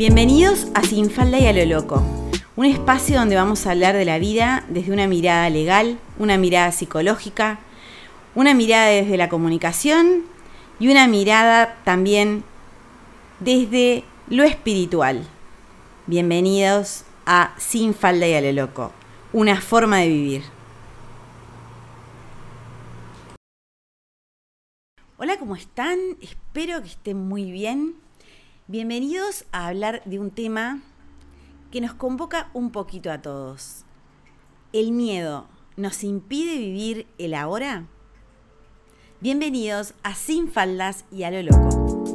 Bienvenidos a Sin Falda y a lo Loco, un espacio donde vamos a hablar de la vida desde una mirada legal, una mirada psicológica, una mirada desde la comunicación y una mirada también desde lo espiritual. Bienvenidos a Sin Falda y a lo Loco, una forma de vivir. Hola, ¿cómo están? Espero que estén muy bien. Bienvenidos a hablar de un tema que nos convoca un poquito a todos. ¿El miedo nos impide vivir el ahora? Bienvenidos a Sin Faldas y a lo Loco.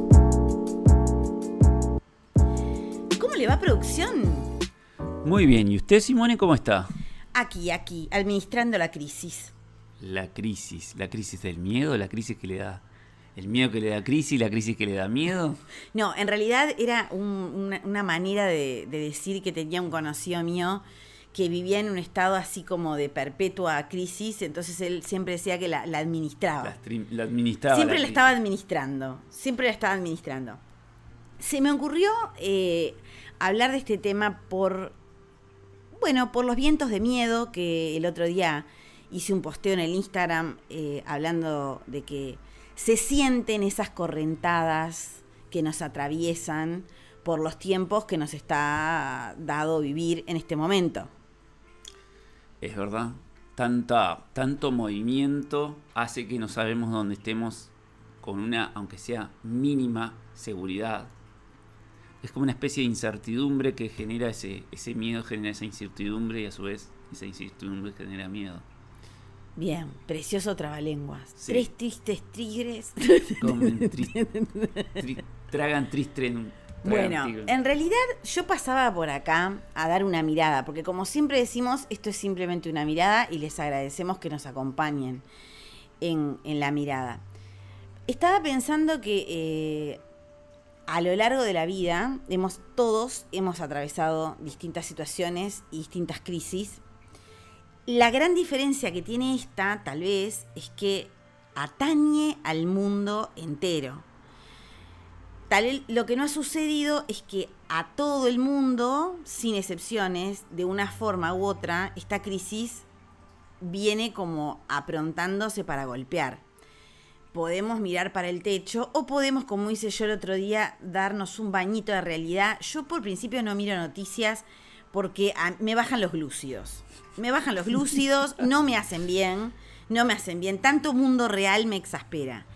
¿Cómo le va producción? Muy bien, ¿y usted Simone cómo está? Aquí, aquí, administrando la crisis. La crisis, la crisis del miedo, la crisis que le da el miedo que le da crisis, la crisis que le da miedo. No, en realidad era una, manera de, decir que tenía un conocido mío que vivía en un estado así como de perpetua crisis, entonces él siempre decía que la, administraba. La, administraba. Siempre la, estaba administrando, siempre la estaba administrando. Se me ocurrió eh, hablar de este tema por, bueno, por los vientos de miedo que el otro día hice un posteo en el Instagram eh, hablando de que se sienten esas correntadas que nos atraviesan por los tiempos que nos está dado vivir en este momento. Es verdad, tanto movimiento hace que no sabemos dónde estemos con una, aunque sea mínima, seguridad. Es como una especie de incertidumbre que genera ese, ese miedo, genera esa incertidumbre y a su vez esa incertidumbre genera miedo. Bien, precioso trabalenguas. Tres tristes tigres. tragan triste Bueno, en realidad yo pasaba por acá a dar una mirada, porque como siempre decimos, esto es simplemente una mirada y les agradecemos que nos acompañen en, la mirada. Estaba pensando que eh, a lo largo de la vida hemos todos hemos atravesado distintas situaciones y distintas crisis la gran diferencia que tiene esta, tal vez, es que atañe al mundo entero. Tal, lo que no ha sucedido es que a todo el mundo, sin excepciones, de una forma u otra, esta crisis viene como aprontándose para golpear. Podemos mirar para el techo o podemos, como hice yo el otro día, darnos un bañito de realidad. Yo por principio no miro noticias porque me bajan los glúcidos me bajan los lúcidos, no me hacen bien, no me hacen bien. Tanto mundo real me exaspera.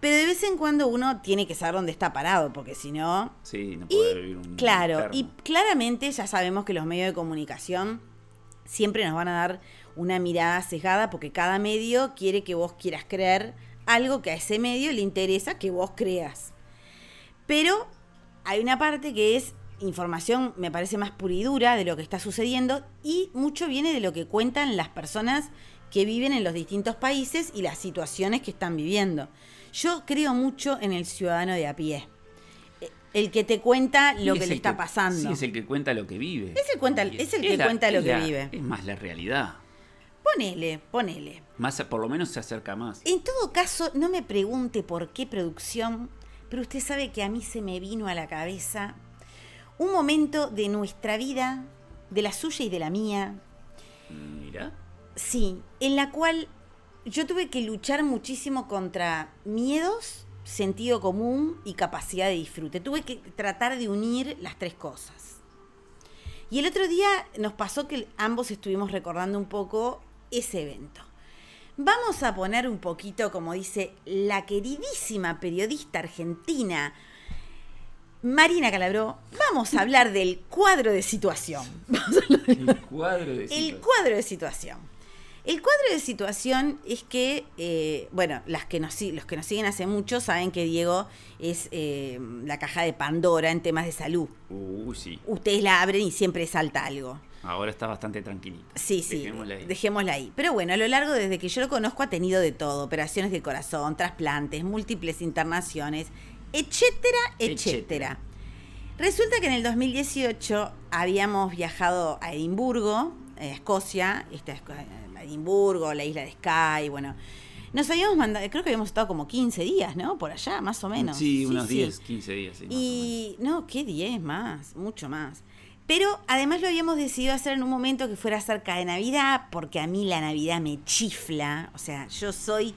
Pero de vez en cuando uno tiene que saber dónde está parado, porque si no. Sí, no puede vivir un. Claro, y claramente ya sabemos que los medios de comunicación siempre nos van a dar una mirada sesgada, porque cada medio quiere que vos quieras creer algo que a ese medio le interesa que vos creas. Pero hay una parte que es información, me parece más pura y dura de lo que está sucediendo y mucho viene de lo que cuentan las personas que viven en los distintos países y las situaciones que están viviendo. Yo creo mucho en el ciudadano de a pie. El que te cuenta lo que le está pasando. Sí, es el que cuenta lo que vive. Es el, cuenta, es el que cuenta lo que vive. Es más la realidad. Ponele, ponele. Más, por lo menos se acerca más. En todo caso, no me pregunte por qué producción, pero usted sabe que a mí se me vino a la cabeza un momento de nuestra vida, de la suya y de la mía. Mira. Sí, en la cual yo tuve que luchar muchísimo contra miedos, sentido común y capacidad de disfrute. Tuve que tratar de unir las tres cosas. Y el otro día nos pasó que ambos estuvimos recordando un poco ese evento. Vamos a poner un poquito, como dice la queridísima periodista argentina Marina Calabró, vamos a hablar del cuadro de situación. El cuadro de situación. El cuadro de situación. El cuadro de situación es que, eh, bueno, las que nos, los que nos siguen hace mucho saben que Diego es eh, la caja de Pandora en temas de salud. Uh, sí. Ustedes la abren y siempre salta algo. Ahora está bastante tranquilita. Sí, sí. Dejémosla ahí. Dejémosla ahí. Pero bueno, a lo largo, desde que yo lo conozco, ha tenido de todo: operaciones de corazón, trasplantes, múltiples internaciones etcétera, etcétera. Resulta que en el 2018 habíamos viajado a Edimburgo, a Escocia, esta, Edimburgo, la isla de Skye, bueno. Nos habíamos mandado, creo que habíamos estado como 15 días, ¿no? Por allá, más o menos. Sí, unos 10, 15 días. Sí, y no, ¿qué 10 más? Mucho más. Pero además lo habíamos decidido hacer en un momento que fuera cerca de Navidad, porque a mí la Navidad me chifla. O sea, yo soy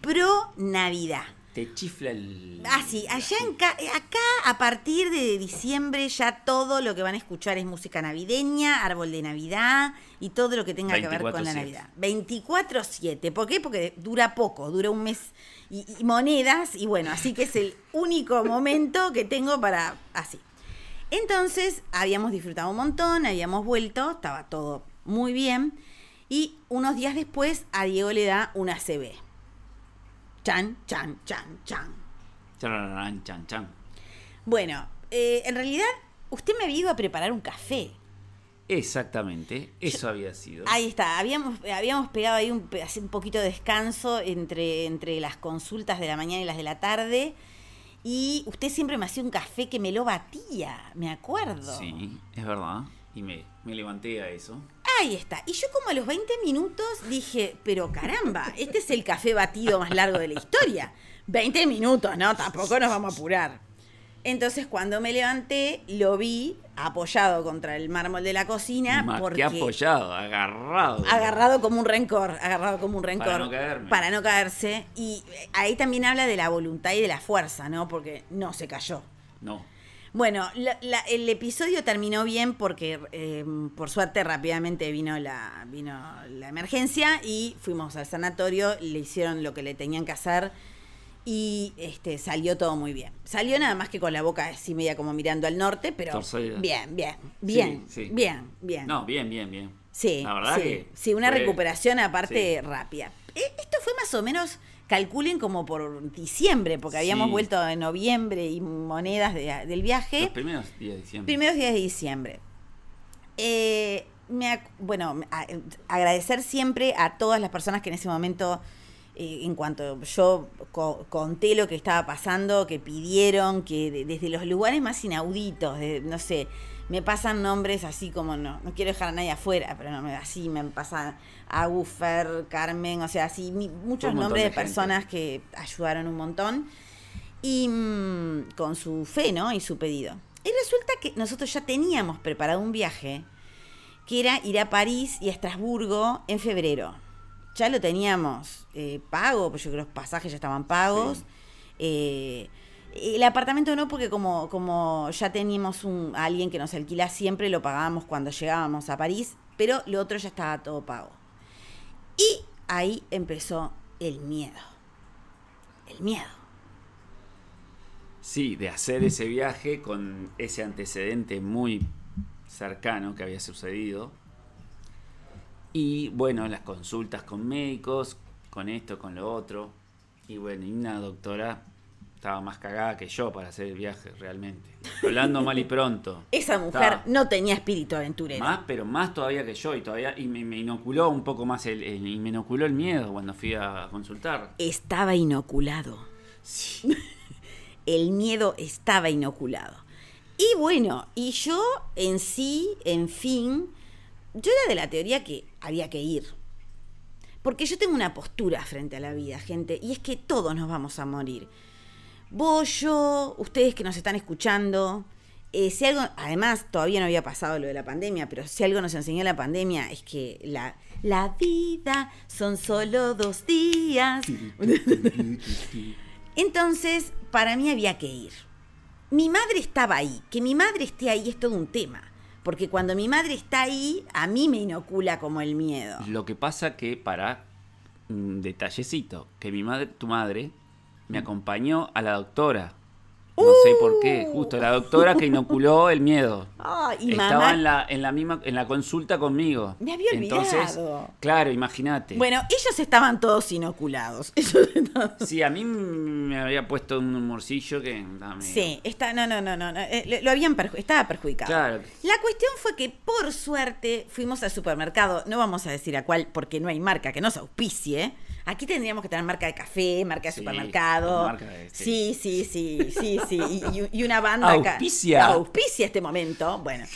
pro Navidad. Te chifla el. Ah, sí, allá en acá, a partir de diciembre, ya todo lo que van a escuchar es música navideña, árbol de Navidad y todo lo que tenga que ver con la Navidad. 24-7. ¿Por qué? Porque dura poco, dura un mes y, y monedas, y bueno, así que es el único momento que tengo para. Así. Entonces, habíamos disfrutado un montón, habíamos vuelto, estaba todo muy bien. Y unos días después a Diego le da una CB. Chan, chan, chan, chan. Chan, chan, chan. Bueno, eh, en realidad usted me había ido a preparar un café. Exactamente, eso había sido. Ahí está, habíamos, habíamos pegado ahí un, un poquito de descanso entre, entre las consultas de la mañana y las de la tarde. Y usted siempre me hacía un café que me lo batía, me acuerdo. Sí, es verdad. Y me, me levanté a eso. Ahí está. Y yo como a los 20 minutos dije, pero caramba, este es el café batido más largo de la historia. 20 minutos, ¿no? Tampoco nos vamos a apurar. Entonces cuando me levanté, lo vi apoyado contra el mármol de la cocina. Más porque que apoyado, agarrado. Agarrado como un rencor, agarrado como un rencor. Para no caerme. Para no caerse. Y ahí también habla de la voluntad y de la fuerza, ¿no? Porque no se cayó. No. Bueno, la- la- el episodio terminó bien porque eh, por suerte rápidamente vino la, vino la emergencia y fuimos al sanatorio, le hicieron lo que le tenían que hacer y este salió todo muy bien. Salió nada más que con la boca así media como mirando al norte, pero Torcida. bien, bien, bien, Sí, sí. bien, bien. No, bien, bien, bien. Sí, La verdad sí, que sí, una fue- recuperación aparte rápida. Eh, Esto fue más o menos, calculen como por diciembre, porque habíamos Sí. vuelto en noviembre y monedas de- del viaje. Los primeros días de diciembre. Primeros días de diciembre. Eh, me bueno, a- agradecer siempre a todas las personas que en ese momento, eh, en cuanto yo co- conté lo que estaba pasando, que pidieron, que de- desde los lugares más inauditos, de- no sé, me pasan nombres así como, no, no quiero dejar a nadie afuera, pero no, me- así me pasan Agufer, Carmen, o sea, así mi- muchos nombres de, personas que ayudaron un montón y mm, con su fe, ¿no? Y su pedido. Y resulta que nosotros ya teníamos preparado un viaje que era ir a París y a Estrasburgo en febrero. Ya lo teníamos eh, pago, pues yo creo que los pasajes ya estaban pagos. Sí. Eh, el apartamento no, porque como, como ya teníamos un, a alguien que nos alquila siempre, lo pagábamos cuando llegábamos a París, pero lo otro ya estaba todo pago. Y ahí empezó el miedo. El miedo. Sí, de hacer ese viaje con ese antecedente muy cercano que había sucedido. Y bueno, las consultas con médicos, con esto, con lo otro. Y bueno, y una doctora estaba más cagada que yo para hacer el viaje, realmente. Hablando mal y pronto. Esa mujer Estaba no tenía espíritu aventurero. Más, pero más todavía que yo. Y todavía y me, me inoculó un poco más el, el- y me inoculó el miedo cuando fui a consultar. Estaba inoculado. Sí. el miedo estaba inoculado. Y bueno, y yo en sí, en fin, yo era de la teoría que había que ir. Porque yo tengo una postura frente a la vida, gente, y es que todos nos vamos a morir. Yo, ustedes que nos están escuchando, eh, si algo, además todavía no había pasado lo de la pandemia, pero si algo nos enseñó la pandemia es que la, la vida son solo dos días. Entonces, para mí había que ir. Mi madre estaba ahí. Que mi madre esté ahí es todo un tema. Porque cuando mi madre está ahí, a mí me inocula como el miedo. Lo que pasa que, para un detallecito, que mi madre, tu madre, me acompañó a la doctora. No sé por qué, justo la doctora que inoculó el miedo. Ah, y Estaba mamá- en la, en la misma, en la consulta conmigo. Me había Entonces, olvidado. claro, imagínate. Bueno, ellos estaban todos inoculados. Ellos estaban- Sí, a mí me había puesto un morcillo que. Sí, está, no, no, no, no, eh, lo, lo habían perju- estaba perjudicado. Claro. La cuestión fue que por suerte fuimos al supermercado, no vamos a decir a cuál porque no hay marca que nos auspicie. Aquí tendríamos que tener marca de café, marca de Sí, supermercado. marca de- sí, sí, sí, sí, sí. Y, y- y una banda acá. Auspicia. Auspicia este momento. Bueno.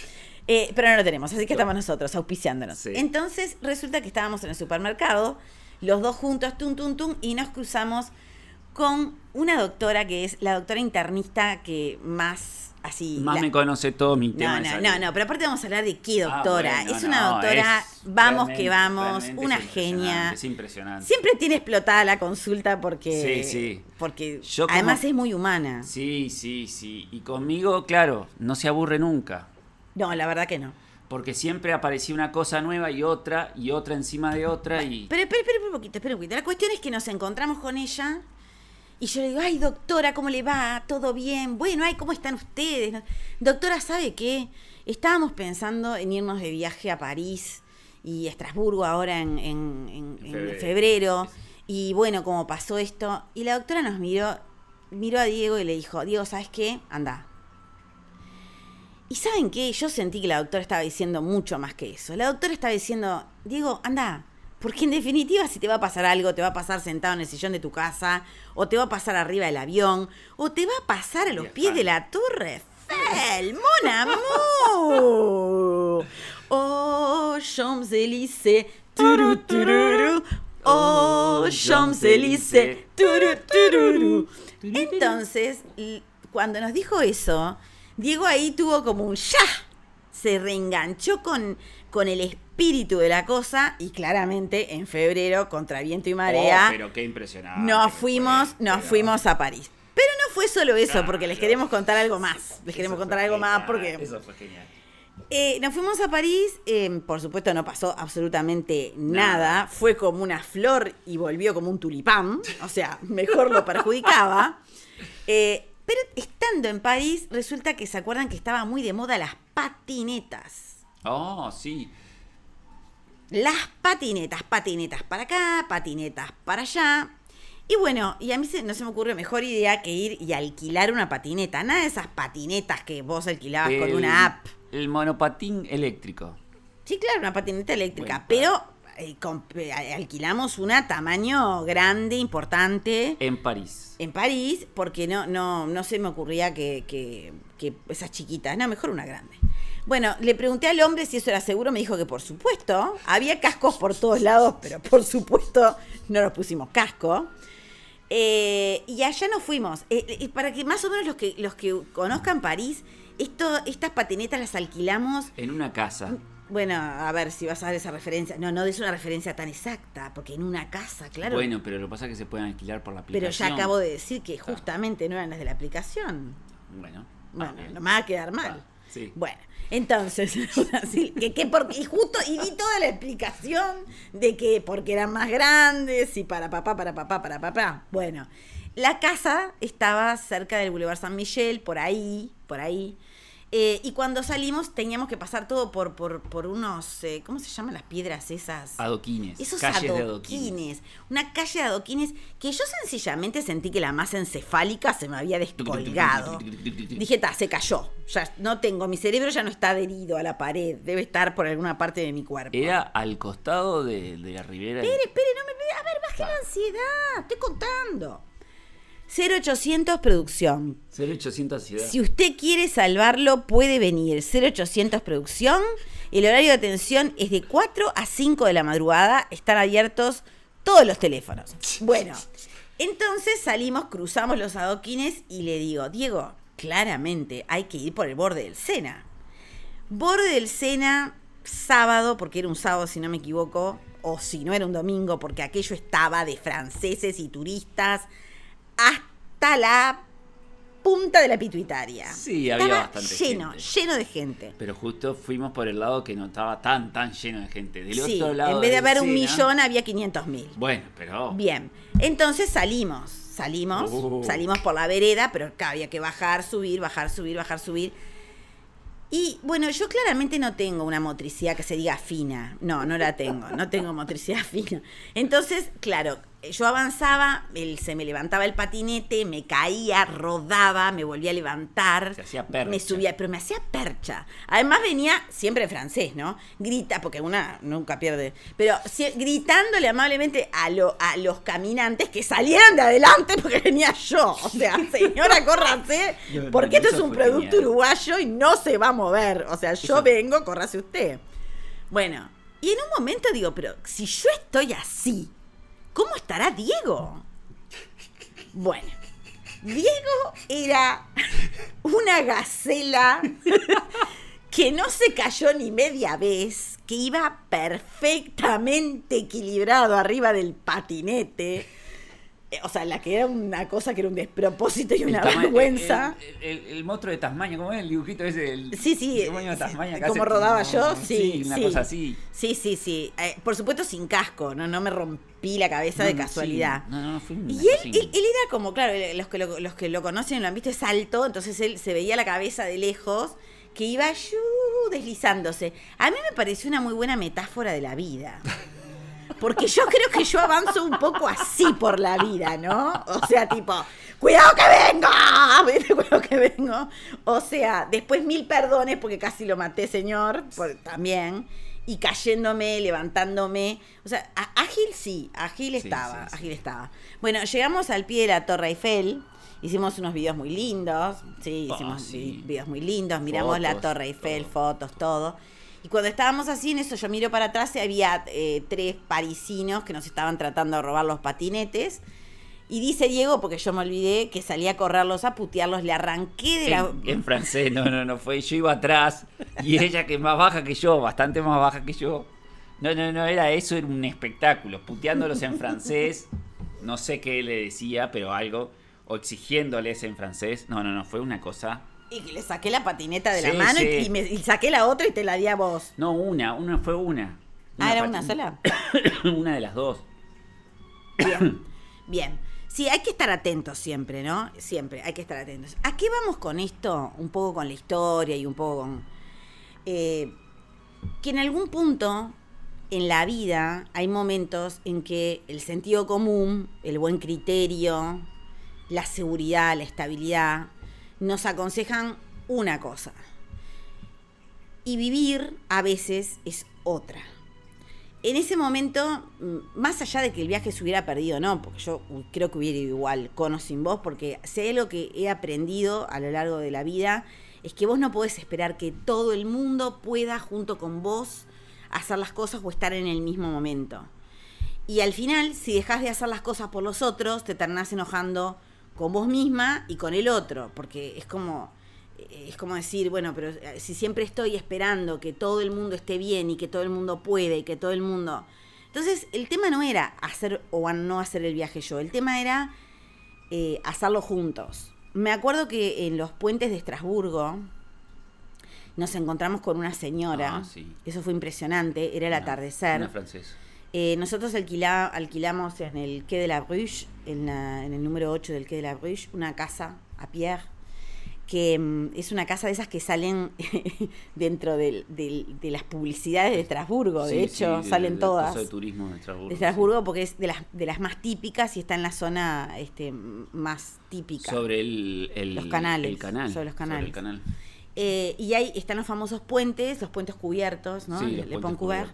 Eh, pero no lo tenemos, así que estamos nosotros auspiciándonos. Sí. Entonces resulta que estábamos en el supermercado los dos juntos, tum, tum, tum, y nos cruzamos con una doctora que es la doctora internista que más así. Más me conoce todo mi tema. No, no, no, no, pero aparte vamos a hablar de qué ah, doctora. es una doctora, vamos que vamos, una genia. Es impresionante. Siempre tiene explotada la consulta porque. Sí, sí. Porque además es muy humana. Sí, sí, sí. Y conmigo, claro, no se aburre nunca. No, la verdad que no. Porque siempre aparecía una cosa nueva y otra, y otra encima de otra. y... Pero espera, espera un poquito, espera un poquito. La cuestión es que nos encontramos con ella y yo le digo, ay, doctora, ¿cómo le va? ¿Todo bien? Bueno, ay, ¿cómo están ustedes? Doctora, ¿sabe qué? Estábamos pensando en irnos de viaje a París y a Estrasburgo ahora en, febrero. Y bueno, como pasó esto. Y la doctora nos miró, miró a Diego y le dijo, Diego, ¿sabes qué? Anda. Y ¿saben qué? Yo sentí que la doctora estaba diciendo mucho más que eso. La doctora estaba diciendo, Diego, anda, porque en definitiva, si te va a pasar algo, te va a pasar sentado en el sillón de tu casa, o te va a pasar arriba del avión, o te va a pasar a los pies de la Torre Eiffel, mon amour. Oh, Champs-Élysées, turu, tururu. Oh, Champs-Élysées, turu, tururu. Entonces, cuando nos dijo eso, Diego ahí tuvo como un ya. Se reenganchó con, con el espíritu de la cosa y claramente en febrero, contra viento y marea. Oh, pero qué impresionante. Nos fuimos, nos fuimos a París. Pero no fue solo eso, porque les queremos contar algo más. Les queremos contar algo más porque. Eso fue genial. Eh, nos fuimos a París, em, por supuesto no pasó absolutamente nada. fue como una flor y volvió como un tulipán, o sea, mejor lo perjudicaba. Eh, pero estando en París, resulta que se acuerdan que estaba muy de moda las patinetas. Oh, sí las patinetas, patinetas para acá, patinetas para allá. Y bueno, y a mí no se me ocurre mejor idea que ir y alquilar una patineta. Nada de esas patinetas que vos alquilabas con una app. El monopatín eléctrico. Sí, claro, una patineta eléctrica. pero alquilamos una tamaño grande, importante. En París. En París, porque no, no, no se me ocurría que, que, que esas chiquitas. No, mejor una grande. Bueno, le pregunté al hombre si eso era seguro, me dijo que por supuesto, había cascos por todos lados, pero por supuesto no nos pusimos casco. Eh, y allá nos fuimos. Eh, eh, para que más o menos los que, los que conozcan París, esto, estas patinetas las alquilamos. En una casa. Bueno, a ver si vas a dar esa referencia. No, no es una referencia tan exacta, porque en una casa, claro. Bueno, pero lo que pasa es que se pueden alquilar por la aplicación. Pero ya acabo de decir que justamente no eran las de la aplicación. Bueno. Bueno, no me va a quedar mal. sí. Bueno, entonces, que, que porque, y justo, y di toda la explicación de que porque eran más grandes y para papá, para papá, para papá. Bueno, la casa estaba cerca del Boulevard San Michel, por ahí, por ahí. Eh, y cuando salimos teníamos que pasar todo por, por, por unos, eh, ¿cómo se llaman las piedras esas? Adoquines. Esos calles adoquines, Una calle de adoquines que yo sencillamente sentí que la masa encefálica se me había descolgado. Dije, ta, se cayó. Ya no tengo, mi cerebro ya no está adherido a la pared. Debe estar por alguna parte de mi cuerpo. Era al costado de, la ribera. Espere, espere, no me... A ver, baje la ansiedad. Estoy contando. 0800 producción. 0800 ciudad. Si usted quiere salvarlo, puede venir. 0800 producción. El horario de atención es de 4 a 5 de la madrugada. Están abiertos todos los teléfonos. Bueno, entonces salimos, cruzamos los adoquines y le digo, Diego, claramente hay que ir por el borde del Sena. Borde del Sena, sábado, porque era un sábado si no me equivoco, o si no era un domingo, porque aquello estaba de franceses y turistas hasta la punta de la pituitaria. Sí, había bastante lleno, lleno de gente. Pero justo fuimos por el lado que no estaba tan, tan lleno de gente. Del sí, otro lado. En vez de haber un millón, había 500 mil. Bueno, pero. Bien. Entonces salimos. Salimos. Uh. Salimos por la vereda, pero acá había que bajar, subir, bajar, subir, bajar, subir. Y bueno, yo claramente no tengo una motricidad que se diga fina. No, no la tengo. No tengo motricidad fina. Entonces, claro, yo avanzaba, él, se me levantaba el patinete, me caía, rodaba, me volvía a levantar. Se hacía percha. Me subía, pero me hacía percha. Además venía siempre en francés, ¿no? Grita, porque una nunca pierde. Pero gritándole amablemente a, a los caminantes que salieran de adelante porque venía yo. O sea, señora, córrase, porque esto es un producto uruguayo y no se va a mover. O sea, yo vengo, córrase usted. Bueno, y en un momento digo, pero si yo estoy así ¿cómo estará Diego? Bueno, Diego era una gacela que no se cayó ni media vez, que iba perfectamente equilibrado arriba del patinete o sea, la que era una cosa que era un despropósito y una vergüenza. El, monstruo de Tasmania, ¿cómo es el dibujito ese? del sí, sí. de Tasmania, como rodaba yo, sí. Sí, una cosa así. Sí, sí, sí. Eh, por supuesto sin casco, no, no me rompí la cabeza de casualidad. No, no, fue Y él, él, era como, claro, los que, lo, los que lo conocen y lo han visto es alto, entonces él se veía la cabeza de lejos que iba deslizándose. A mí me pareció una muy buena metáfora de la vida. Porque yo creo que yo avanzo un poco así por la vida, ¿no? O sea, tipo, cuidado que vengo, cuidado que vengo. O sea, después mil perdones porque casi lo maté, señor, también. Y cayéndome, levantándome. O sea, ágil sí, ágil estaba, ágil estaba. Bueno, llegamos al pie de la Torre Eiffel. Hicimos unos videos muy lindos, sí, ah, hicimos videos muy lindos, miramos la Torre Eiffel, fotos, todo. Y cuando estábamos así en eso, yo miro para atrás y había eh, tres parisinos que nos estaban tratando de robar los patinetes. Y dice Diego, porque yo me olvidé, que salí a correrlos, a putearlos, le arranqué de la... En francés, no, no, no, fue, yo iba atrás y ella que es más baja que yo, bastante más baja que yo. No, no, no, era eso, era un espectáculo, puteándolos en francés, no sé qué le decía, pero algo, o exigiéndoles en francés, no, no, no, fue una cosa y que le saqué la patineta de la mano y, me, saqué la otra y te la di a vos. No, una, una fue una. ah, era una sola. una de las dos. Bien, bien. Sí, hay que estar atentos siempre, ¿no? Siempre, hay que estar atentos. ¿A qué vamos con esto? Un poco con la historia y un poco con... Eh, que en algún punto en la vida hay momentos en que el sentido común, el buen criterio, la seguridad, la estabilidad, nos aconsejan una cosa. Y vivir a veces es otra. En ese momento, mm, más allá de que el viaje se hubiera perdido, no, porque yo creo que hubiera ido igual, con o sin vos, porque sé lo que he aprendido a lo largo de la vida, es que vos no podés esperar que todo el mundo pueda junto con vos hacer las cosas o estar en el mismo momento. Y al final, si dejas de hacer las cosas por los otros, te terminás enojando con vos misma y con el otro, porque es como es como decir, bueno, pero eh, si siempre estoy esperando que todo el mundo esté bien y que todo el mundo puede y que todo el mundo... Entonces, el tema no era hacer o no hacer el viaje yo, el tema era eh, hacerlo juntos. Me acuerdo que en los puentes de Estrasburgo nos encontramos con una señora, ah, eso fue impresionante, era el atardecer. Una francesa. Eh, nosotros alquilamos en el Quai de la Bruche, en, el número 8 del Quai de la Bruche, una casa a Pierre, que mm, es una casa de esas que salen dentro de las publicidades de Estrasburgo, de hecho, salen todas. de turismo de Estrasburgo. porque es de las, de las más típicas y está en la zona este, más típica. Sobre el, los canales. canal. Sobre los canales. el canal. Eh, y ahí están los famosos puentes, los puentes cubiertos, ¿no? Sí, Le Pont Couvert.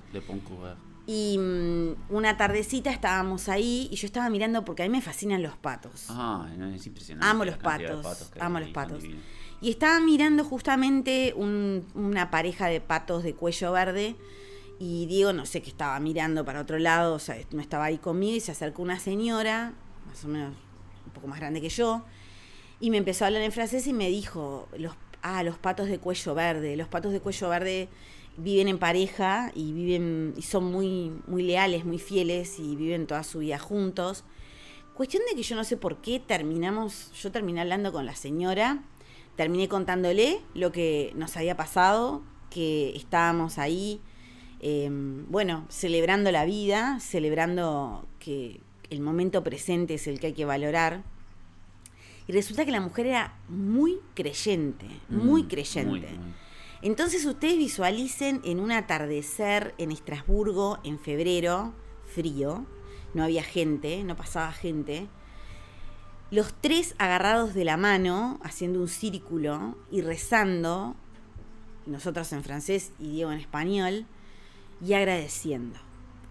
Y mm, una tardecita estábamos ahí y yo estaba mirando porque a mí me fascinan los patos. Ah, es impresionante. Amo los patos, amo los patos. Y estaba mirando justamente una pareja de patos de cuello verde y Diego no sé qué estaba mirando para otro lado, o sea, no estaba ahí conmigo y se acercó una señora, más o menos un poco más grande que yo, y me empezó a hablar en francés y me dijo, los, ah, los patos de cuello verde, los patos de cuello verde viven en pareja y viven y son muy muy leales, muy fieles y viven toda su vida juntos. Cuestión de que yo no sé por qué terminamos, yo terminé hablando con la señora, terminé contándole lo que nos había pasado, que estábamos ahí, em, bueno, celebrando la vida, celebrando que el momento presente es el que hay que valorar. Y resulta que la mujer era muy creyente, muy mm, creyente. Entonces ustedes visualicen en un atardecer en Estrasburgo en febrero, frío, no había gente, no pasaba gente, los tres agarrados de la mano, haciendo un círculo y rezando, nosotros en francés y Diego en español, y agradeciendo.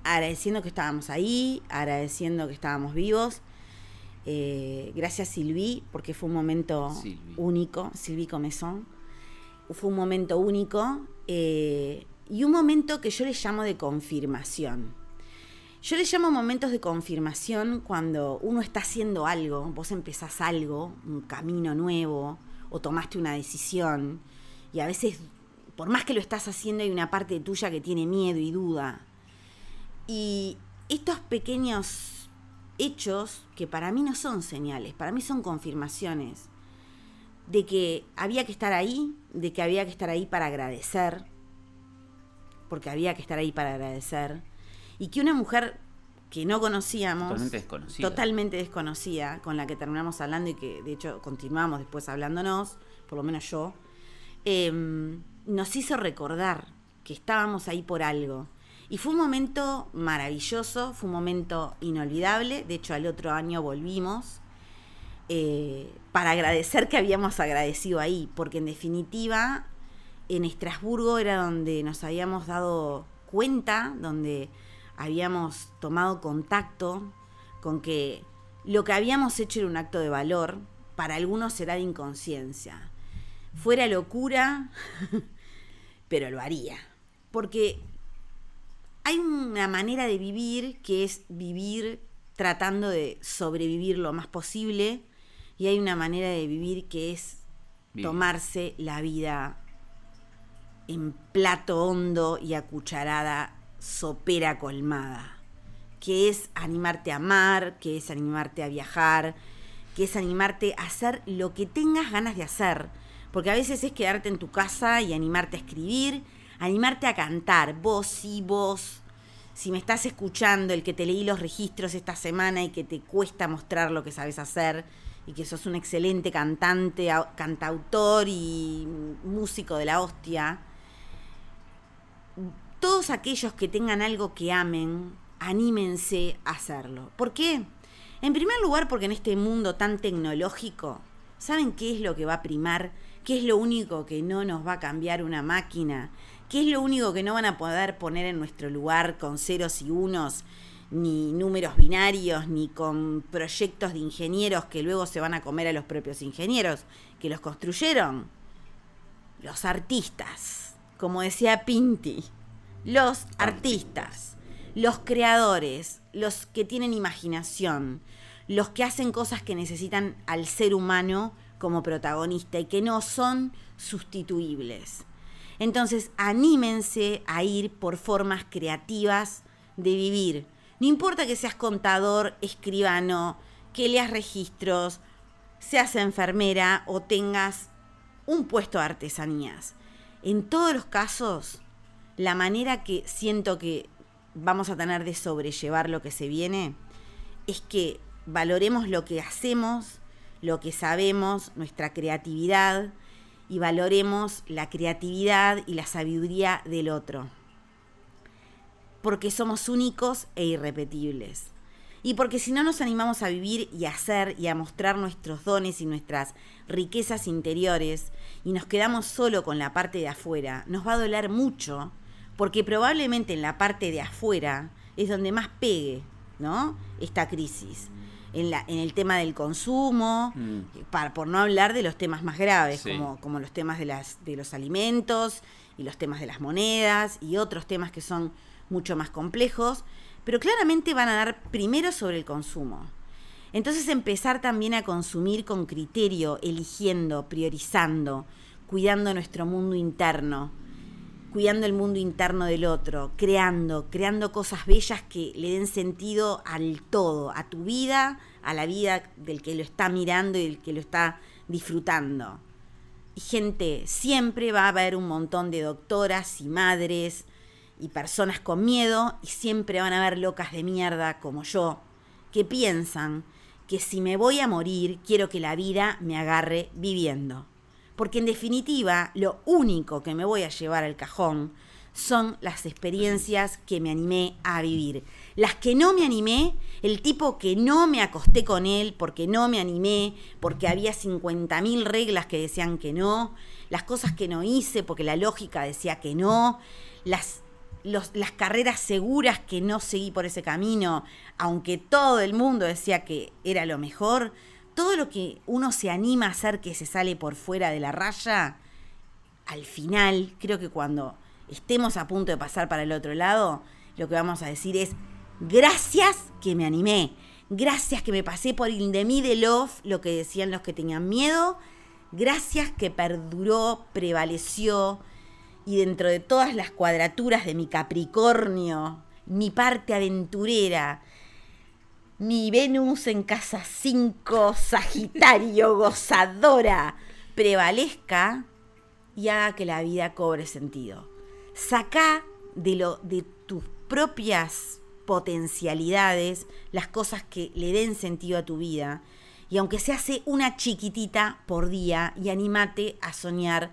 Agradeciendo que estábamos ahí, agradeciendo que estábamos vivos. Eh, gracias Silvi, porque fue un momento único, Silvi Comezón fue un momento único eh, y un momento que yo le llamo de confirmación. Yo le llamo momentos de confirmación cuando uno está haciendo algo, vos empezás algo, un camino nuevo, o tomaste una decisión, y a veces, por más que lo estás haciendo, hay una parte tuya que tiene miedo y duda. Y estos pequeños hechos, que para mí no son señales, para mí son confirmaciones, de que había que estar ahí, de que había que estar ahí para agradecer, porque había que estar ahí para agradecer, y que una mujer que no conocíamos, totalmente desconocida, totalmente desconocida, con la que terminamos hablando y que de hecho continuamos después hablándonos, por lo menos yo, em, nos hizo recordar que estábamos ahí por algo. Y fue un momento maravilloso, fue un momento inolvidable, de hecho al otro año volvimos eh, para agradecer que habíamos agradecido ahí, porque en definitiva en Estrasburgo era donde nos habíamos dado cuenta, donde habíamos tomado contacto con que lo que habíamos hecho era un acto de valor, para algunos será de inconsciencia. Fuera locura, pero lo haría. Porque hay una manera de vivir que es vivir tratando de sobrevivir lo más posible y hay una manera de vivir que es tomarse la vida en plato hondo y a cucharada sopera colmada, que es animarte a amar, que es animarte a viajar, que es animarte a hacer lo que tengas ganas de hacer, porque a veces es quedarte en tu casa y animarte a escribir, animarte a cantar, vos y vos. Si me estás escuchando, el que te leí los registros esta semana y que te cuesta mostrar lo que sabes hacer, y que sos un excelente cantante, cantautor y músico de la hostia, todos aquellos que tengan algo que amen, anímense a hacerlo. ¿Por qué? En primer lugar, porque en este mundo tan tecnológico, ¿saben qué es lo que va a primar? ¿Qué es lo único que no nos va a cambiar una máquina? ¿Qué es lo único que no van a poder poner en nuestro lugar con ceros y unos ni números binarios, ni con proyectos de ingenieros que luego se van a comer a los propios ingenieros que los construyeron. Los artistas, como decía Pinti, los artistas, los creadores, los que tienen imaginación, los que hacen cosas que necesitan al ser humano como protagonista y que no son sustituibles. Entonces, anímense a ir por formas creativas de vivir, no importa que seas contador, escribano, que leas registros, seas enfermera o tengas un puesto de artesanías. En todos los casos, la manera que siento que vamos a tener de sobrellevar lo que se viene es que valoremos lo que hacemos, lo que sabemos, nuestra creatividad y valoremos la creatividad y la sabiduría del otro porque somos únicos e irrepetibles. Y porque si no nos animamos a vivir y a hacer y a mostrar nuestros dones y nuestras riquezas interiores y nos quedamos solo con la parte de afuera, nos va a doler mucho, porque probablemente en la parte de afuera es donde más pegue, ¿no? Esta crisis. En, la, en el tema del consumo, mm. para, por no hablar de los temas más graves, como, como los temas de, las, de los alimentos y los temas de las monedas y otros temas que son mucho más complejos, pero claramente van a dar primero sobre el consumo. Entonces empezar también a consumir con criterio, eligiendo, priorizando, cuidando nuestro mundo interno, cuidando el mundo interno del otro, creando, creando cosas bellas que le den sentido al todo, a tu vida, a la vida del que lo está mirando y del que lo está disfrutando. Y gente, siempre va a haber un montón de doctoras y madres, y personas con miedo y siempre van a haber locas de mierda como yo que piensan que si me voy a morir quiero que la vida me agarre viviendo. Porque en definitiva lo único que me voy a llevar al cajón son las experiencias que me animé a vivir. Las que no me animé, el tipo que no me acosté con él porque no me animé, porque había 50.000 reglas que decían que no, las cosas que no hice porque la lógica decía que no, las las carreras seguras que no seguí por ese camino, aunque todo el mundo decía que era lo mejor, todo lo que uno se anima a hacer que se sale por fuera de la raya, al final, creo que cuando estemos a punto de pasar para el otro lado, lo que vamos a decir es, Gracias que me animé. Gracias que me pasé por el de mí de love, lo que decían los que tenían miedo. Gracias que perduró, prevaleció y dentro de todas las cuadraturas de mi Capricornio, mi parte aventurera, mi Venus en casa 5, Sagitario, gozadora, prevalezca y haga que la vida cobre sentido. Saca de, lo, de tus propias potencialidades las cosas que le den sentido a tu vida y aunque se hace una chiquitita por día y animate a soñar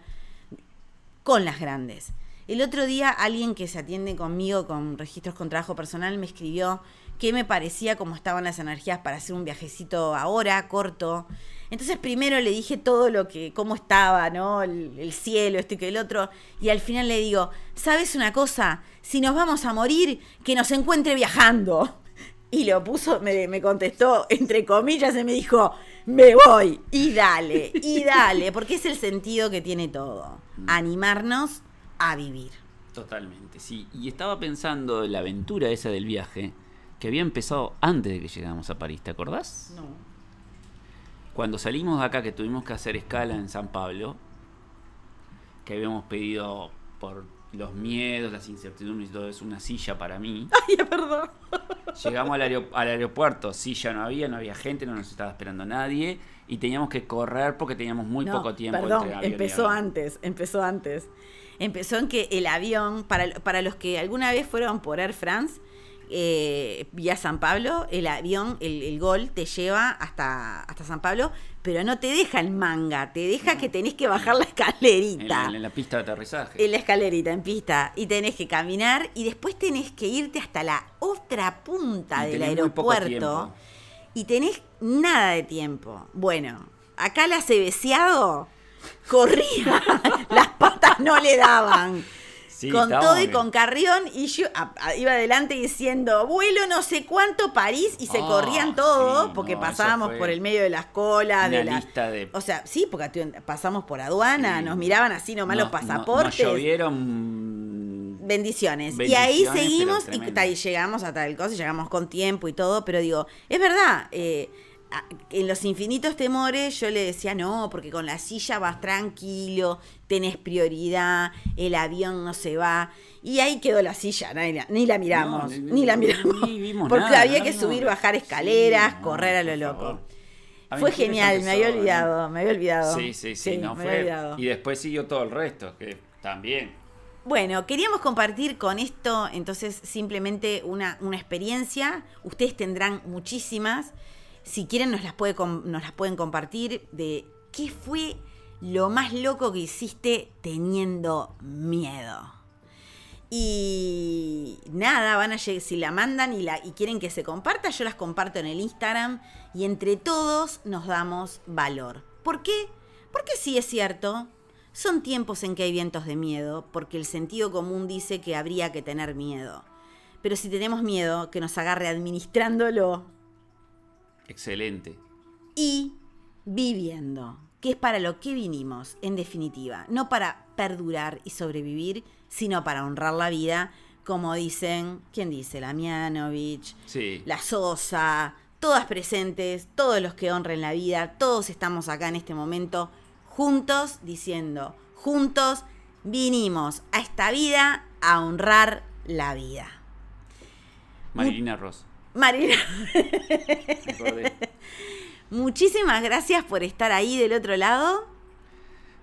con las grandes. El otro día alguien que se atiende conmigo con registros con trabajo personal me escribió que me parecía cómo estaban las energías para hacer un viajecito ahora, corto. Entonces primero le dije todo lo que, cómo estaba, ¿no? El, cielo, esto y que el otro. Y al final le digo, ¿sabes una cosa? Si nos vamos a morir, que nos encuentre viajando. Y lo puso, me, me contestó entre comillas y me dijo, me voy. Y dale, y dale, porque es el sentido que tiene todo. Mm. Animarnos a vivir. Totalmente, sí. Y estaba pensando en la aventura esa del viaje que había empezado antes de que llegáramos a París, ¿te acordás? No. Cuando salimos de acá, que tuvimos que hacer escala en San Pablo, que habíamos pedido por los miedos, las incertidumbres y todo eso, una silla para mí. Ay, perdón. Llegamos al, al, aeropuerto, silla no había, no había gente, no nos estaba esperando nadie y teníamos que correr porque teníamos muy poco tiempo. Perdón, empezó antes, empezó antes. Empezó en que el avión, para, para los que alguna vez fueron por Air France, eh, vía San Pablo, el avión, el, gol te lleva hasta, hasta San Pablo, pero no te deja el manga, te deja que tenés que bajar la escalerita. En la, pista de aterrizaje. En la escalerita, en pista. Y tenés que caminar y después tenés que irte hasta la otra punta del aeropuerto. Y tenés nada de tiempo. Bueno, acá la cebeciado corría, las patas no le daban con todo y con Carrión, y yo iba adelante diciendo, vuelo no sé cuánto París, y se ah, corrían todos, porque pasábamos por el medio de las colas. de la lista de... O sea, sí, porque pasamos por aduana, nos miraban así nomás los pasaportes. nos llovieron... Bendiciones. Y ahí seguimos y, llegamos a tal cosa, y llegamos con tiempo y todo, pero digo, es verdad, eh, en los infinitos temores yo le decía, no, porque con la silla vas tranquilo, tenés prioridad, el avión no se va. Y ahí quedó la silla, ni la, miramos, ni, la miramos. porque había que subir, bajar escaleras, correr a lo loco. Fue genial, me había olvidado, me había olvidado. Sí, sí, sí, no, fue, Y después siguió todo el resto, que también. Bueno, queríamos compartir con esto, entonces, simplemente una, una experiencia. Ustedes tendrán muchísimas si quieren nos las, pueden compartir de qué fue lo más loco que hiciste teniendo miedo. Y nada, van a si la mandan y, la, y quieren que se comparta, yo las comparto en el Instagram y entre todos nos damos valor. ¿Por qué? Porque sí es cierto, son tiempos en que hay vientos de miedo, porque el sentido común dice que habría que tener miedo. Pero si tenemos miedo, que nos agarre administrándolo Excelente. Y viviendo, que es para lo que vinimos, en definitiva. No para perdurar y sobrevivir, sino para honrar la vida, como dicen, ¿quién dice? La Mianovich, sí. la Sosa, todas presentes, todos los que honren la vida, todos estamos acá en este momento juntos diciendo, juntos vinimos a esta vida a honrar la vida. Marilina Ross. Marina. Muchísimas gracias por estar ahí del otro lado.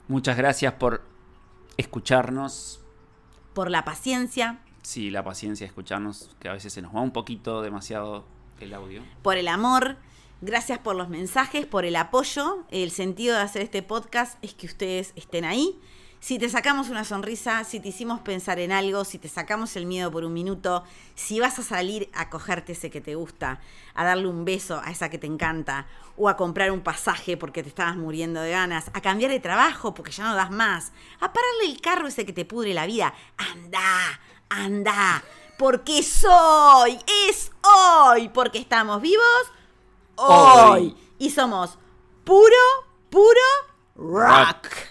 Muchas gracias por escucharnos. Por la paciencia. Sí, la paciencia de escucharnos, que a veces se nos va un poquito demasiado el audio. Por el amor. Gracias por los mensajes, por el apoyo. El sentido de hacer este podcast es que ustedes estén ahí si te sacamos una sonrisa, si te hicimos pensar en algo, si te sacamos el miedo por un minuto, si vas a salir a cogerte ese que te gusta, a darle un beso a esa que te encanta, o a comprar un pasaje porque te estabas muriendo de ganas, a cambiar de trabajo porque ya no das más, a pararle el carro ese que te pudre la vida, anda, anda, porque soy, es hoy, porque estamos vivos hoy, y somos puro, puro rock.